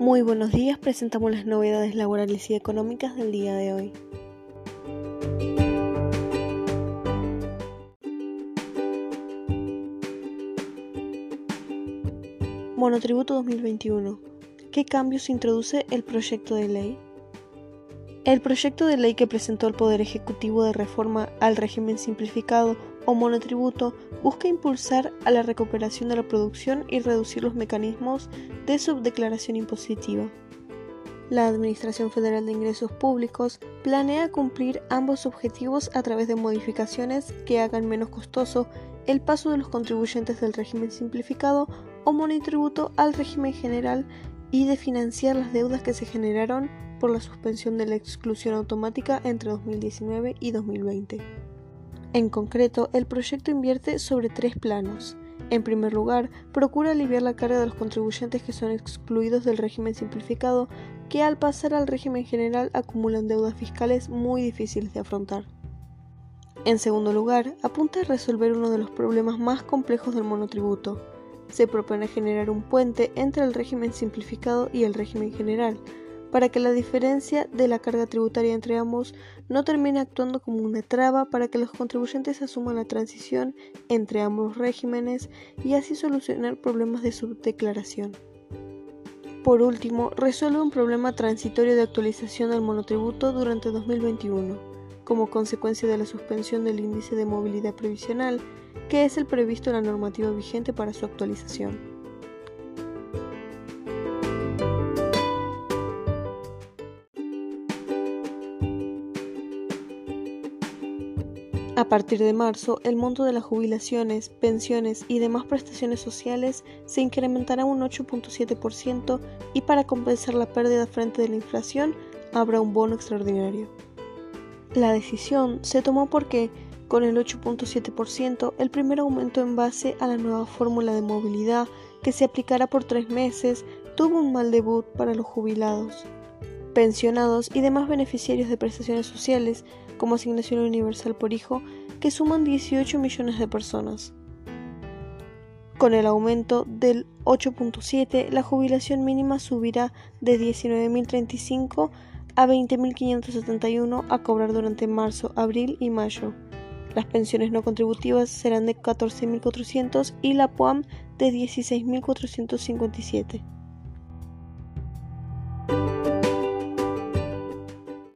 Muy buenos días, presentamos las novedades laborales y económicas del día de hoy. Monotributo 2021. ¿Qué cambios introduce el proyecto de ley? El proyecto de ley que presentó el Poder Ejecutivo de reforma al régimen simplificado o monotributo busca impulsar a la recuperación de la producción y reducir los mecanismos de subdeclaración impositiva. La Administración Federal de Ingresos Públicos planea cumplir ambos objetivos a través de modificaciones que hagan menos costoso el paso de los contribuyentes del régimen simplificado o monotributo al régimen general y de financiar las deudas que se generaron por la suspensión de la exclusión automática entre 2019 y 2020. En concreto, el proyecto invierte sobre tres planos. En primer lugar, procura aliviar la carga de los contribuyentes que son excluidos del régimen simplificado, que al pasar al régimen general acumulan deudas fiscales muy difíciles de afrontar. En segundo lugar, apunta a resolver uno de los problemas más complejos del monotributo. Se propone generar un puente entre el régimen simplificado y el régimen general, para que la diferencia de la carga tributaria entre ambos no termine actuando como una traba para que los contribuyentes asuman la transición entre ambos regímenes y así solucionar problemas de subdeclaración. Por último, resuelve un problema transitorio de actualización del monotributo durante 2021, como consecuencia de la suspensión del índice de movilidad previsional, que es el previsto en la normativa vigente para su actualización. A partir de marzo, el monto de las jubilaciones, pensiones y demás prestaciones sociales se incrementará un 8.7% y para compensar la pérdida frente de la inflación habrá un bono extraordinario. La decisión se tomó porque, con el 8.7%, el primer aumento en base a la nueva fórmula de movilidad que se aplicará por tres meses tuvo un mal debut para los jubilados pensionados y demás beneficiarios de prestaciones sociales como asignación universal por hijo, que suman 18 millones de personas. Con el aumento del 8.7, la jubilación mínima subirá de 19.035 a 20.571 a cobrar durante marzo, abril y mayo. Las pensiones no contributivas serán de 14.400 y la POAM de 16.457.